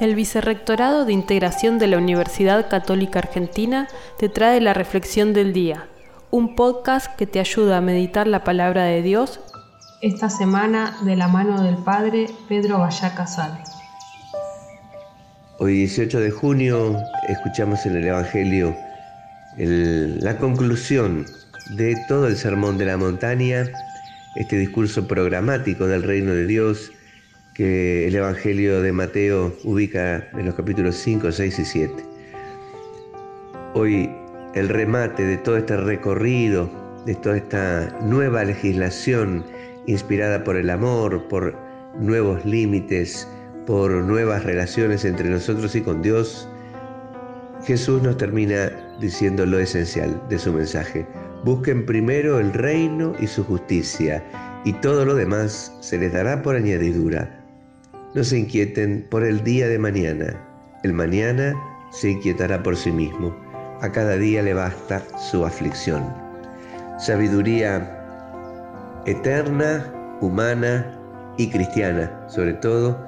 El Vicerrectorado de Integración de la Universidad Católica Argentina te trae la Reflexión del Día, un podcast que te ayuda a meditar la palabra de Dios esta semana de la mano del Padre Pedro Vallá Casal. Hoy 18 de junio escuchamos en el Evangelio la conclusión de todo el Sermón de la Montaña, este discurso programático del reino de Dios que el Evangelio de Mateo ubica en los capítulos 5, 6 y 7. Hoy el remate de todo este recorrido, de toda esta nueva legislación inspirada por el amor, por nuevos límites, por nuevas relaciones entre nosotros y con Dios, Jesús nos termina diciendo lo esencial de su mensaje. Busquen primero el reino y su justicia, y todo lo demás se les dará por añadidura. No se inquieten por el día de mañana. El mañana se inquietará por sí mismo. A cada día le basta su aflicción. Sabiduría eterna, humana y cristiana, sobre todo,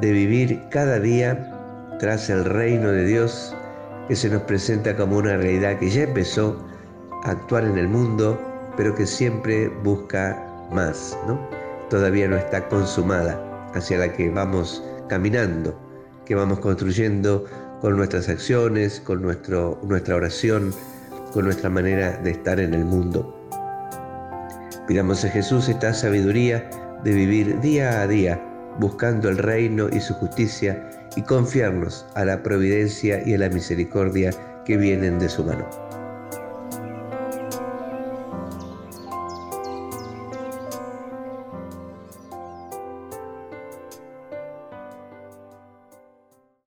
de vivir cada día tras el reino de Dios que se nos presenta como una realidad que ya empezó a actuar en el mundo, pero que siempre busca más, ¿no? Todavía no está consumada hacia la que vamos caminando, que vamos construyendo con nuestras acciones, con nuestro, nuestra oración, con nuestra manera de estar en el mundo. Pidamos a Jesús esta sabiduría de vivir día a día buscando el reino y su justicia y confiarnos a la providencia y a la misericordia que vienen de su mano.